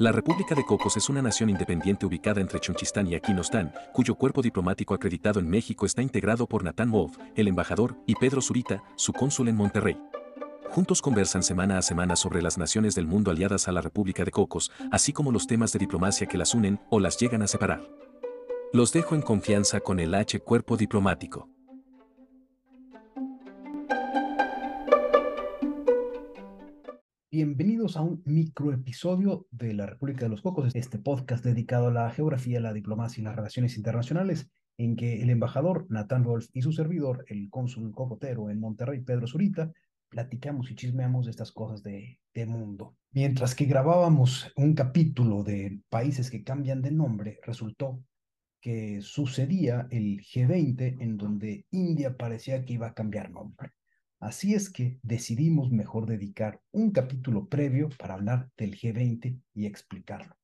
La República de Cocos es una nación independiente ubicada entre Chunchistán y Aquinostán, cuyo cuerpo diplomático acreditado en México está integrado por Natán Wolf, el embajador, y Pedro Zurita, su cónsul en Monterrey. Juntos conversan semana a semana sobre las naciones del mundo aliadas a la República de Cocos, así como los temas de diplomacia que las unen o las llegan a separar. Los dejo en confianza con el H Cuerpo Diplomático. Bienvenidos a un microepisodio de la República de los Cocos, este podcast dedicado a la geografía, la diplomacia y las relaciones internacionales, en que el embajador Nathan Wolf y su servidor, el cónsul cocotero en Monterrey, Pedro Zurita, platicamos y chismeamos de estas cosas de, de mundo. Mientras que grabábamos un capítulo de países que cambian de nombre, resultó que sucedía el G20 en donde India parecía que iba a cambiar nombre. Así es que decidimos mejor dedicar un capítulo previo para hablar del G20 y explicarlo.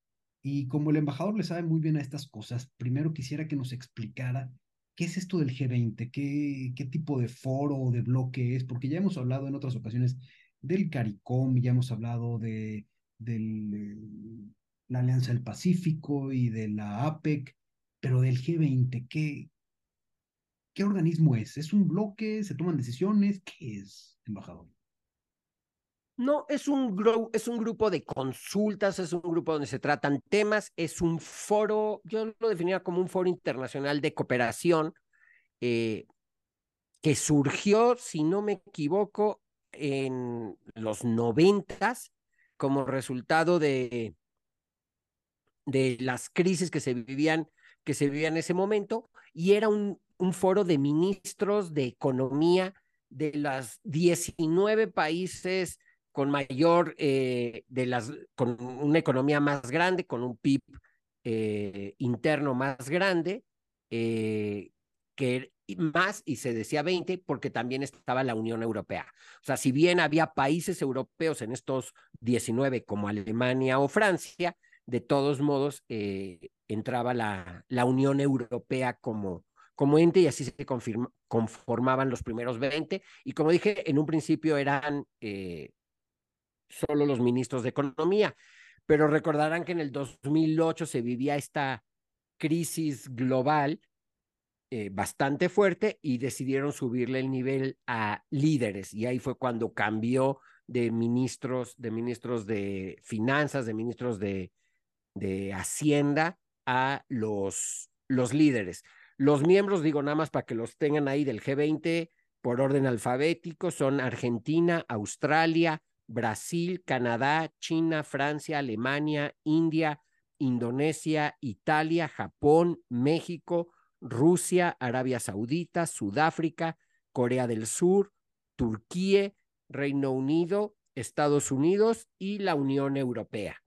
Y como el embajador le sabe muy bien a estas cosas, primero quisiera que nos explicara qué es esto del G20, qué, tipo de foro o de bloque es, porque ya hemos hablado en otras ocasiones del CARICOM, ya hemos hablado de, la Alianza del Pacífico y de la APEC, pero del G20, ¿qué, ¿Qué organismo es? ¿Es un bloque? ¿Se toman decisiones? ¿Qué es, embajador? No, es un, es un grupo de consultas, es un grupo donde se tratan temas, es un foro, yo lo definiría como un foro internacional de cooperación eh, que surgió, si no me equivoco, en los noventas como resultado de, de las crisis que se vivían que se vivían en ese momento y era un, un foro de ministros de economía de las 19 países con mayor, eh, de las, con una economía más grande, con un PIB eh, interno más grande, eh, que más, y se decía 20, porque también estaba la Unión Europea. O sea, si bien había países europeos en estos 19, como Alemania o Francia, de todos modos entraba la, la Unión Europea como, como ente y así se conformaban los primeros 20. Y como dije, en un principio eran eh, solo los ministros de Economía, pero recordarán que en el 2008 se vivía esta crisis global eh, bastante fuerte y decidieron subirle el nivel a líderes. Y ahí fue cuando cambió de ministros, de ministros de finanzas, de ministros de, de Hacienda a los, los líderes. Los miembros, digo nada más para que los tengan ahí del G20 por orden alfabético, son Argentina, Australia, Brasil, Canadá, China, Francia, Alemania, India, Indonesia, Italia, Japón, México, Rusia, Arabia Saudita, Sudáfrica, Corea del Sur, Turquía, Reino Unido, Estados Unidos y la Unión Europea.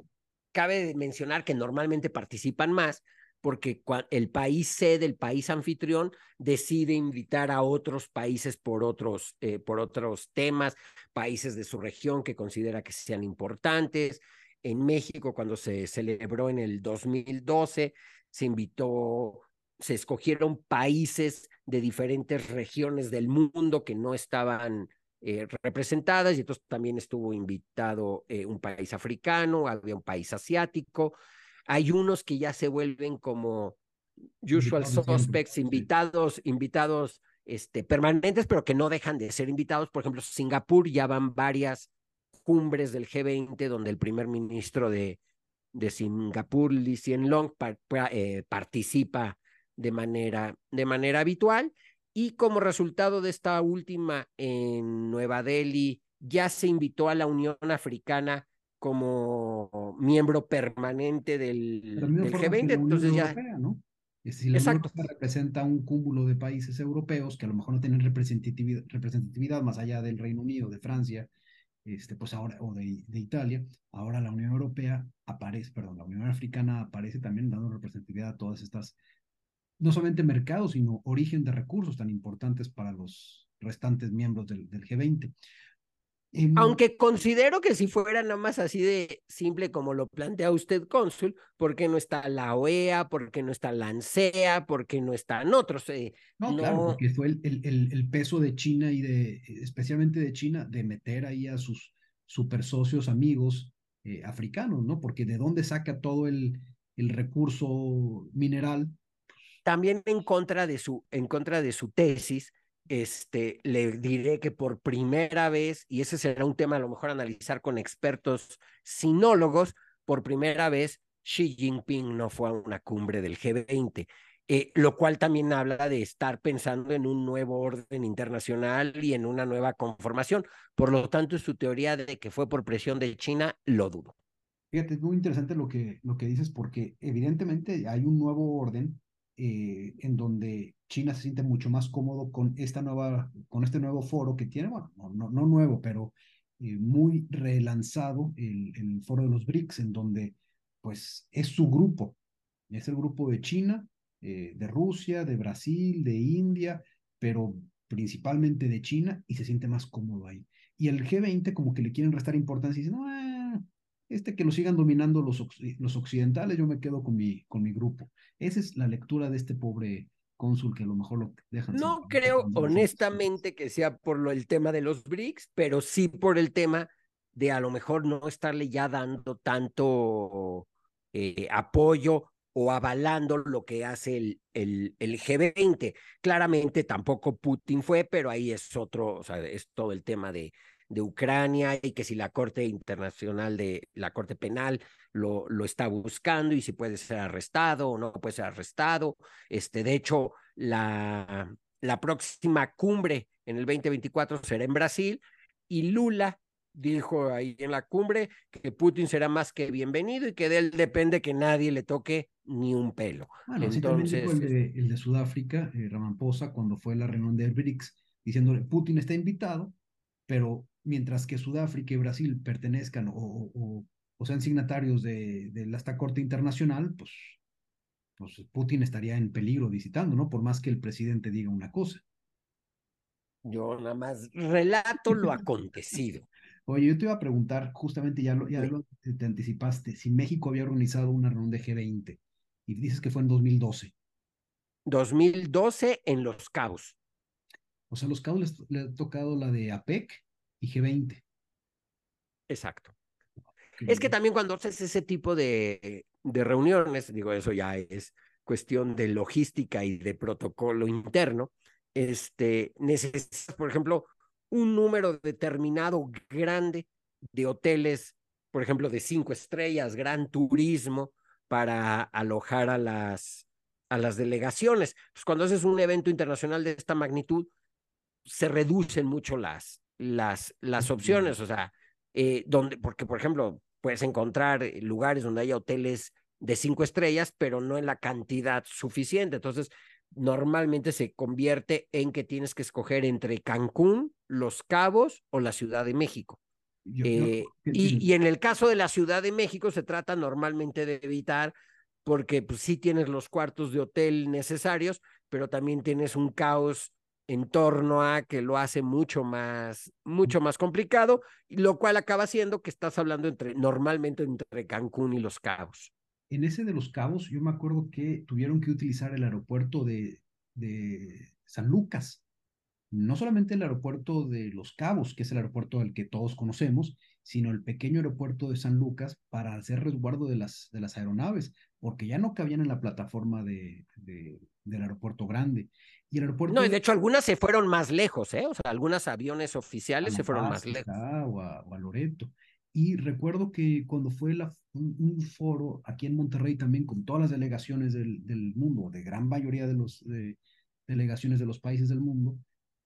Cabe mencionar que normalmente participan más porque el país sede, el país anfitrión, decide invitar a otros países por otros, eh, por otros temas, países de su región que considera que sean importantes. En México, cuando se celebró en el 2012, se invitó, se escogieron países de diferentes regiones del mundo que no estaban eh, representadas y entonces también estuvo invitado eh, un país africano, había un país asiático, hay unos que ya se vuelven como usual suspects, invitados, invitados este, permanentes, pero que no dejan de ser invitados. Por ejemplo, Singapur ya van varias cumbres del G20 donde el primer ministro de, de Singapur, Lee Hsien Long, eh, participa de manera, de manera habitual. Y como resultado de esta última en Nueva Delhi, ya se invitó a la Unión Africana como miembro permanente del, G20. Entonces ya. ¿no? Si la Unión representa un cúmulo de países europeos que a lo mejor no tienen representatividad, representatividad más allá del Reino Unido, de Francia, este, pues ahora, o de, de, Italia, ahora la Unión Europea aparece, perdón, la Unión Africana aparece también dando representatividad a todas estas, no solamente mercados, sino origen de recursos tan importantes para los restantes miembros del, del G20. Aunque considero que si fuera nada más así de simple como lo plantea usted, cónsul, ¿por qué no está la OEA? ¿Por qué no está la ANSEA? ¿Por qué no están otros? Eh, no, claro, porque fue el, el, el, peso de China y de, especialmente de China, de meter ahí a sus super socios amigos eh, africanos, ¿no? Porque de dónde saca todo el, el recurso mineral. También en contra de su, en contra de su tesis, este, le diré que por primera vez, y ese será un tema a lo mejor analizar con expertos sinólogos, por primera vez Xi Jinping no fue a una cumbre del G20. Eh, lo cual también habla de estar pensando en un nuevo orden internacional y en una nueva conformación. Por lo tanto, su teoría de que fue por presión de China, lo dudo. Fíjate, es muy interesante lo que, lo que dices porque evidentemente hay un nuevo orden eh, en donde China se siente mucho más cómodo con esta nueva, con este nuevo foro que tiene, bueno, no, nuevo, pero eh, muy relanzado el, foro de los BRICS, en donde pues es su grupo, es el grupo de China, eh, de Rusia, de Brasil, de India, pero principalmente de China y se siente más cómodo ahí. Y el G20 como que le quieren restar importancia y dicen, eh, este que lo sigan dominando los, los occidentales, yo me quedo con mi, con mi grupo. Esa es la lectura de este pobre cónsul que a lo mejor lo dejan. No creo honestamente que sea por lo, el tema de los BRICS, pero sí por el tema de a lo mejor no estarle ya dando tanto eh, apoyo o avalando lo que hace el, el, el, G20. Claramente tampoco Putin fue, pero ahí es otro, o sea, es todo el tema de, de Ucrania y que si la Corte Internacional de la Corte Penal lo, lo está buscando y si puede ser arrestado o no puede ser arrestado. Este, de hecho, la, la próxima cumbre en el 2024 será en Brasil y Lula dijo ahí en la cumbre que Putin será más que bienvenido y que de él depende que nadie le toque ni un pelo. Bueno, Entonces, el de, el de Sudáfrica, eh, Ramaphosa, cuando fue la reunión de BRICS, diciéndole, Putin está invitado, pero mientras que Sudáfrica y Brasil pertenezcan o, o, o sean signatarios de, de esta Corte Internacional, pues, pues Putin estaría en peligro visitando, ¿no? Por más que el presidente diga una cosa. Yo nada más relato lo acontecido. Oye, yo te iba a preguntar, justamente ya, lo, ya lo, te anticipaste, si México había organizado una reunión de G20 y dices que fue en 2012. 2012 en Los Cabos. O sea, Los Cabos le ha tocado la de APEC y G20. Exacto. es que también cuando haces ese tipo de, de reuniones, digo, eso ya es cuestión de logística y de protocolo interno, este, necesitas, por ejemplo, un número determinado grande de hoteles, por ejemplo, de cinco estrellas, gran turismo para alojar a las, a las delegaciones. Pues cuando haces un evento internacional de esta magnitud, se reducen mucho las, las, las opciones, o sea, eh, donde, porque, por ejemplo, puedes encontrar lugares donde haya hoteles de cinco estrellas, pero no en la cantidad suficiente. Entonces, normalmente se convierte en que tienes que escoger entre Cancún, Los Cabos o la Ciudad de México. Eh, y, y, en el caso de la Ciudad de México se trata normalmente de evitar, porque pues, sí tienes los cuartos de hotel necesarios, pero también tienes un caos en torno a que lo hace mucho más, mucho más complicado, lo cual acaba siendo que estás hablando entre, normalmente entre Cancún y Los Cabos en ese de los cabos, yo me acuerdo que tuvieron que utilizar el aeropuerto de, de San Lucas. No solamente el aeropuerto de Los Cabos, que es el aeropuerto al que todos conocemos, sino el pequeño aeropuerto de San Lucas para hacer resguardo de las, de las aeronaves, porque ya no cabían en la plataforma de, de del aeropuerto grande. Y el aeropuerto... No, y de hecho algunas se fueron más lejos, ¿eh? O sea, algunos aviones oficiales se fueron más lejos. o, a, o a Loreto. Y recuerdo que cuando fue la, un, foro aquí en Monterrey también con todas las delegaciones del, del mundo, de gran mayoría de las de, delegaciones de los países del mundo,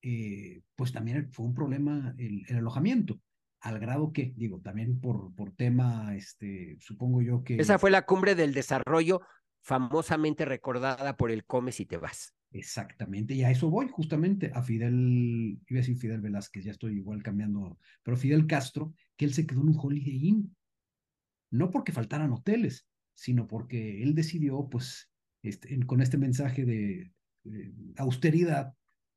eh, pues también fue un problema el, el, alojamiento, al grado que, digo, también por, por tema, este, supongo yo que... Esa fue la cumbre del desarrollo famosamente recordada por el Come si te vas. Exactamente, y a eso voy justamente, a Fidel, iba a decir Fidel Velázquez, ya estoy igual cambiando, pero Fidel Castro, que él se quedó en un Holiday Inn, no porque faltaran hoteles, sino porque él decidió, pues, este, con este mensaje de, austeridad,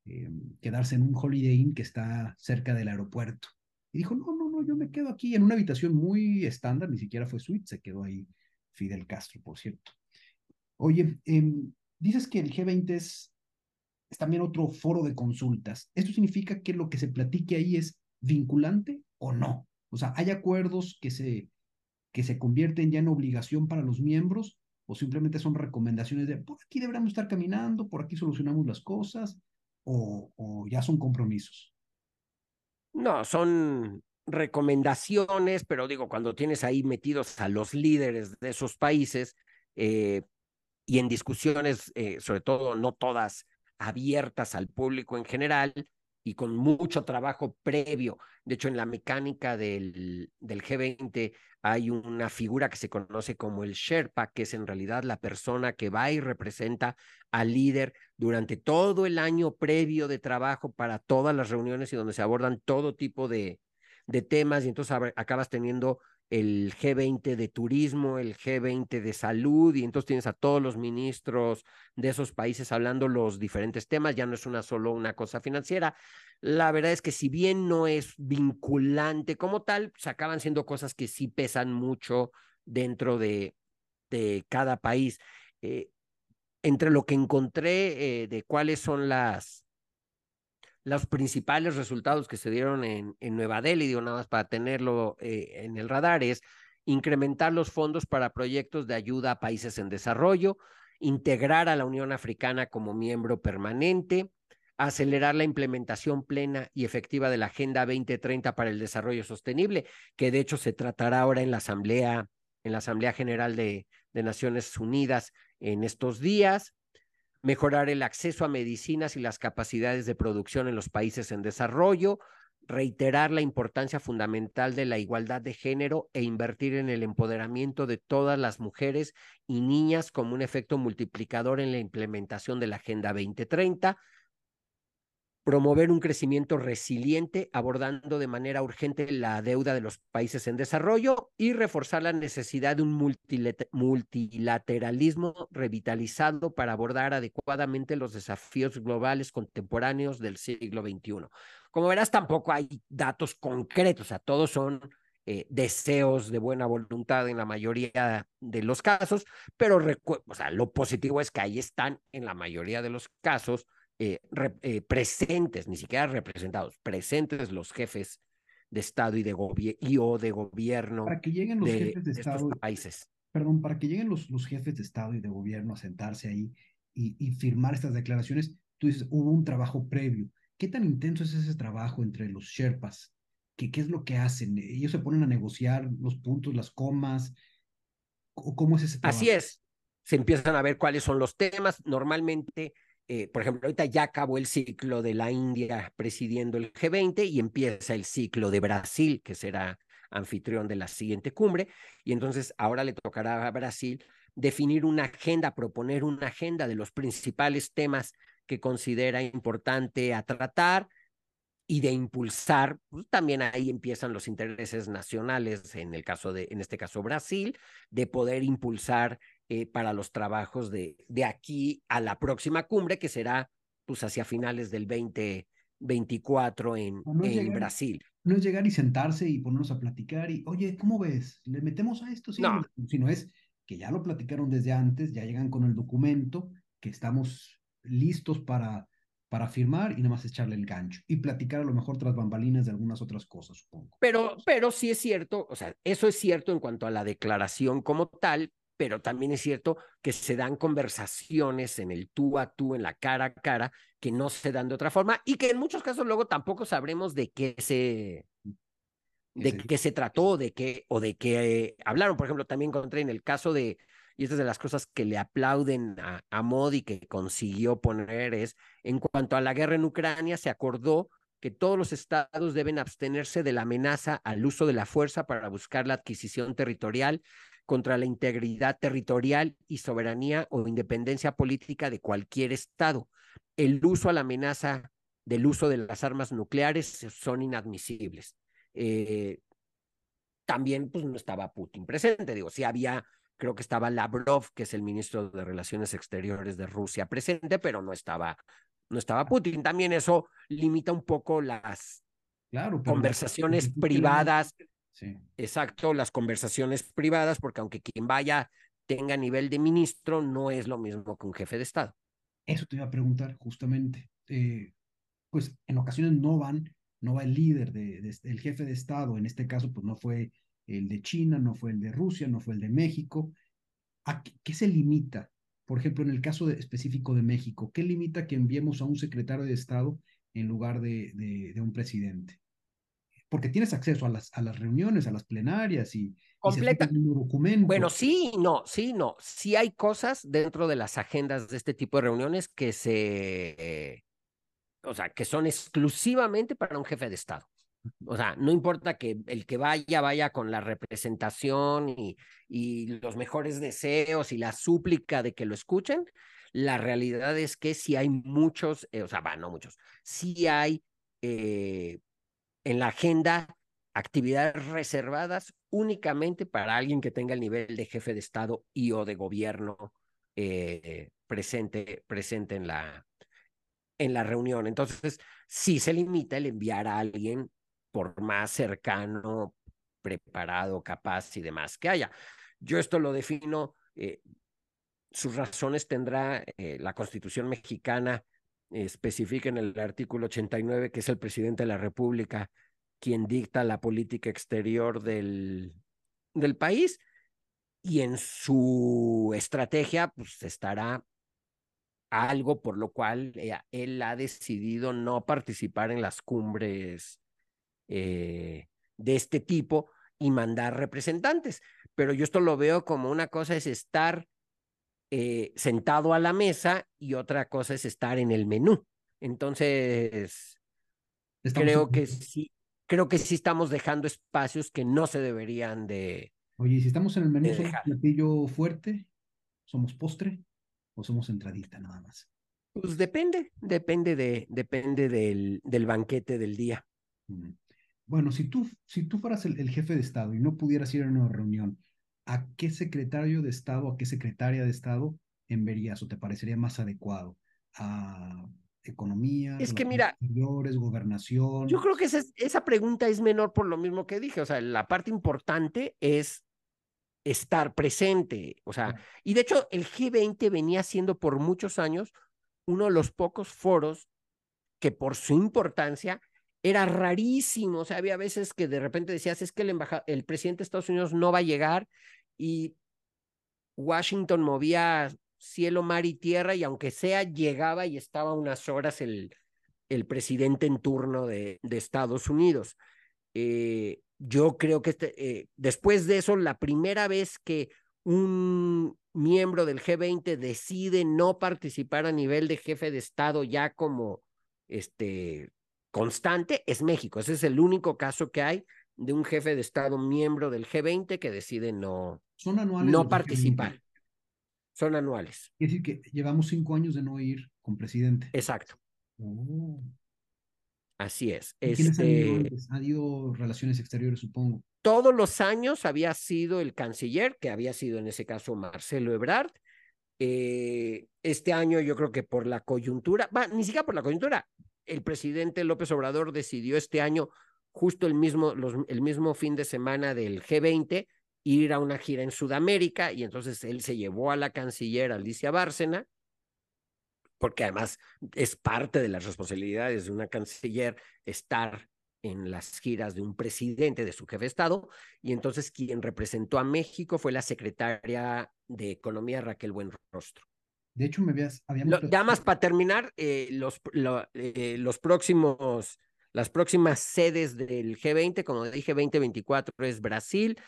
eh, quedarse en un Holiday Inn que está cerca del aeropuerto. Y dijo, no, no, no, yo me quedo aquí en una habitación muy estándar, ni siquiera fue suite, se quedó ahí Fidel Castro, por cierto. Oye, eh, Dices que el G20 es, es también otro foro de consultas. ¿Esto significa que lo que se platique ahí es vinculante o no? O sea, ¿hay acuerdos que se, que se convierten ya en obligación para los miembros o simplemente son recomendaciones de por aquí deberíamos estar caminando, por aquí solucionamos las cosas o, o ya son compromisos? No, son recomendaciones, pero digo, cuando tienes ahí metidos a los líderes de esos países eh, y en discusiones, eh, sobre todo no todas abiertas al público en general y con mucho trabajo previo. De hecho, en la mecánica del, del G20 hay una figura que se conoce como el Sherpa, que es en realidad la persona que va y representa al líder durante todo el año previo de trabajo para todas las reuniones y donde se abordan todo tipo de, de temas y entonces acabas teniendo el G20 de turismo, el G20 de salud, y entonces tienes a todos los ministros de esos países hablando los diferentes temas, ya no es una solo una cosa financiera. La verdad es que si bien no es vinculante como tal, se acaban siendo cosas que sí pesan mucho dentro de, de cada país. Eh, entre lo que encontré eh, de cuáles son las, los principales resultados que se dieron en, en Nueva Delhi, digo nada más para tenerlo eh, en el radar, es incrementar los fondos para proyectos de ayuda a países en desarrollo, integrar a la Unión Africana como miembro permanente, acelerar la implementación plena y efectiva de la Agenda 2030 para el Desarrollo Sostenible, que de hecho se tratará ahora en la Asamblea, en la Asamblea General de, de Naciones Unidas en estos días, mejorar el acceso a medicinas y las capacidades de producción en los países en desarrollo, reiterar la importancia fundamental de la igualdad de género e invertir en el empoderamiento de todas las mujeres y niñas como un efecto multiplicador en la implementación de la Agenda 2030, promover un crecimiento resiliente abordando de manera urgente la deuda de los países en desarrollo y reforzar la necesidad de un multilateralismo revitalizado para abordar adecuadamente los desafíos globales contemporáneos del siglo XXI. Como verás, tampoco hay datos concretos, o sea, todos son eh, deseos de buena voluntad en la mayoría de los casos, pero o lo positivo es que ahí están en la mayoría de los casos eh, eh, presentes, ni siquiera representados, presentes los jefes de Estado y de, y o de gobierno para que lleguen los jefes de, Estado, países. Perdón, para que lleguen los, los jefes de Estado y de gobierno a sentarse ahí y, y firmar estas declaraciones, tú dices, hubo un trabajo previo. ¿Qué tan intenso es ese trabajo entre los Sherpas? ¿Qué, ¿Qué es lo que hacen? ¿Ellos se ponen a negociar los puntos, las comas? ¿O ¿Cómo es ese trabajo? Así es. Se empiezan a ver cuáles son los temas. Normalmente eh, por ejemplo, ahorita ya acabó el ciclo de la India presidiendo el G20 y empieza el ciclo de Brasil, que será anfitrión de la siguiente cumbre, y entonces ahora le tocará a Brasil definir una agenda, proponer una agenda de los principales temas que considera importante a tratar y de impulsar, pues también ahí empiezan los intereses nacionales, en el caso de, en este caso Brasil, de poder impulsar eh, para los trabajos de, de aquí a la próxima cumbre, que será pues hacia finales del 2024 en, en Brasil. No es llegar y sentarse y ponernos a platicar y, oye, ¿cómo ves? ¿Le metemos a esto? Sí, no. Sino es que ya lo platicaron desde antes, ya llegan con el documento, que estamos listos para, para firmar y nada más echarle el gancho y platicar a lo mejor tras bambalinas de algunas otras cosas, supongo. Pero, pero sí es cierto, o sea, eso es cierto en cuanto a la declaración como tal, pero también es cierto que se dan conversaciones en el tú a tú, en la cara a cara, que no se dan de otra forma y que en muchos casos luego tampoco sabremos de qué se de qué se trató, de qué o de qué hablaron. Por ejemplo, también encontré en el caso de y esta es de las cosas que le aplauden a, a Modi que consiguió poner es en cuanto a la guerra en Ucrania se acordó que todos los estados deben abstenerse de la amenaza al uso de la fuerza para buscar la adquisición territorial contra la integridad territorial y soberanía o independencia política de cualquier Estado. El uso a la amenaza del uso de las armas nucleares son inadmisibles. Eh, también pues no estaba Putin presente, digo, sí había, creo que estaba Lavrov, que es el ministro de Relaciones Exteriores de Rusia presente, pero no estaba, no estaba Putin. También eso limita un poco las claro, conversaciones privadas Exacto, las conversaciones privadas, porque aunque quien vaya tenga nivel de ministro, no es lo mismo que un jefe de Estado. Eso te iba a preguntar justamente. Eh, pues en ocasiones no van, no va el líder, de, el jefe de Estado, en este caso, pues no fue el de China, no fue el de Rusia, no fue el de México. ¿A qué, se limita? Por ejemplo, en el caso específico de México, ¿qué limita que enviemos a un secretario de Estado en lugar de, de, un presidente? Porque tienes acceso a las, a las reuniones, a las plenarias y, completa. Bueno, sí, no, sí, no. Sí hay cosas dentro de las agendas de este tipo de reuniones que se, o sea, que son exclusivamente para un jefe de Estado. O sea, no importa que el que vaya, vaya con la representación y, y los mejores deseos y la súplica de que lo escuchen. La realidad es que sí hay muchos, eh, o sea, va, no muchos, sí hay eh, en la agenda actividades reservadas únicamente para alguien que tenga el nivel de jefe de Estado y o de gobierno eh, presente, presente en, la, en la reunión. Entonces, sí se limita el enviar a alguien por más cercano, preparado, capaz y demás que haya. Yo esto lo defino, eh, sus razones tendrá eh, la Constitución mexicana, especifica en el artículo 89 que es el presidente de la República quien dicta la política exterior del, del país y en su estrategia pues estará algo por lo cual eh, él ha decidido no participar en las cumbres eh, de este tipo y mandar representantes. Pero yo esto lo veo como una cosa es estar eh, sentado a la mesa y otra cosa es estar en el menú. Entonces, creo que sí, creo que sí estamos dejando espacios que no se deberían de. Oye, si estamos en el menú, ¿somos platillo fuerte? ¿Somos postre? ¿O somos entradita nada más? Pues depende, depende de, depende del, del banquete del día. Bueno, si tú, si tú fueras el, jefe de Estado y no pudieras ir a una reunión, ¿a qué secretario de Estado, a qué secretaria de Estado enviarías o te parecería más adecuado? ¿A economía? Es que mira, gobernación. Yo creo que esa, esa pregunta es menor por lo mismo que dije. O sea, la parte importante es estar presente. O sea, y de hecho el G20 venía siendo por muchos años uno de los pocos foros que por su importancia era rarísimo. O sea, había veces que de repente decías, es que el, el presidente de Estados Unidos no va a llegar y Washington movía cielo, mar y tierra y aunque sea, llegaba y estaba unas horas el, el presidente en turno de, de Estados Unidos. Eh, yo creo que este, eh, después de eso, la primera vez que un miembro del G20 decide no participar a nivel de jefe de Estado ya como este constante es México. Ese es el único caso que hay de un jefe de Estado miembro del G20 que decide no, no participar. Son anuales. Es decir, que llevamos cinco años de no ir con presidente. Exacto. Oh. Así es. ¿Quiénes han ido, este han ido relaciones exteriores, supongo? Todos los años había sido el canciller, que había sido en ese caso Marcelo Ebrard. Eh, este año yo creo que por la coyuntura, va, ni siquiera por la coyuntura, el presidente López Obrador decidió este año, justo el mismo, el mismo fin de semana del G20, ir a una gira en Sudamérica y entonces él se llevó a la canciller Alicia Bárcena, porque además es parte de las responsabilidades de una canciller estar en las giras de un presidente, de su jefe de Estado, y entonces quien representó a México fue la secretaria de Economía Raquel Buenrostro. De hecho, me habías... ya más para terminar, eh, los, eh, los próximos, las próximas sedes del G20, como dije, 2024 es Brasil,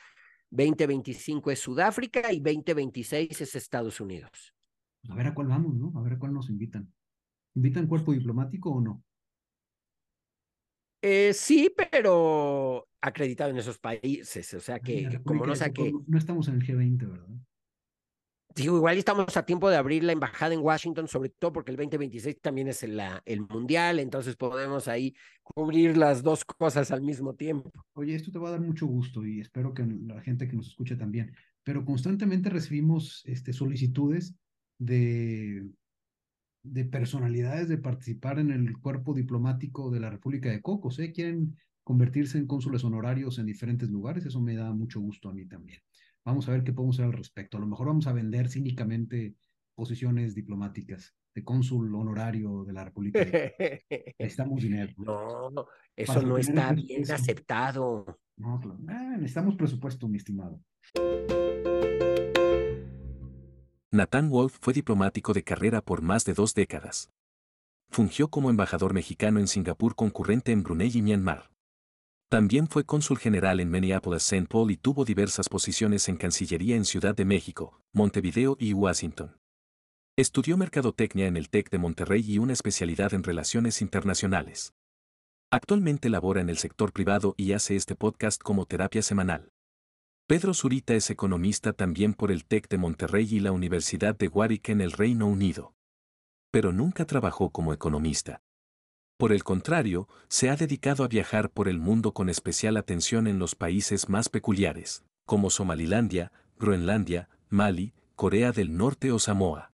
2025 es Sudáfrica y 2026 es Estados Unidos. A ver a cuál vamos, ¿no? A ver a cuál nos invitan. ¿Invitan cuerpo diplomático o no? Eh, sí, pero acreditado en esos países, o sea que, como no sé que... No estamos en el G20, ¿verdad? Digo, igual estamos a tiempo de abrir la embajada en Washington, sobre todo porque el 2026 también es el, el mundial, entonces podemos ahí cubrir las dos cosas al mismo tiempo. Oye, esto te va a dar mucho gusto y espero que la gente que nos escuche también, pero constantemente recibimos este, solicitudes de, de personalidades de participar en el cuerpo diplomático de la República de Cocos, ¿eh? Quieren convertirse en cónsules honorarios en diferentes lugares, eso me da mucho gusto a mí también. Vamos a ver qué podemos hacer al respecto. A lo mejor vamos a vender cínicamente posiciones diplomáticas de cónsul honorario de la República. Necesitamos dinero. No, eso no está bien aceptado. No, necesitamos presupuesto, mi estimado. Nathan Wolf fue diplomático de carrera por más de dos décadas. Fungió como embajador mexicano en Singapur concurrente en Brunei y Myanmar. También fue cónsul general en Minneapolis, St. Paul y tuvo diversas posiciones en Cancillería en Ciudad de México, Montevideo y Washington. Estudió mercadotecnia en el TEC de Monterrey y una especialidad en relaciones internacionales. Actualmente labora en el sector privado y hace este podcast como terapia semanal. Pedro Zurita es economista también por el TEC de Monterrey y la Universidad de Warwick en el Reino Unido. Pero nunca trabajó como economista. Por el contrario, se ha dedicado a viajar por el mundo con especial atención en los países más peculiares, como Somalilandia, Groenlandia, Mali, Corea del Norte o Samoa.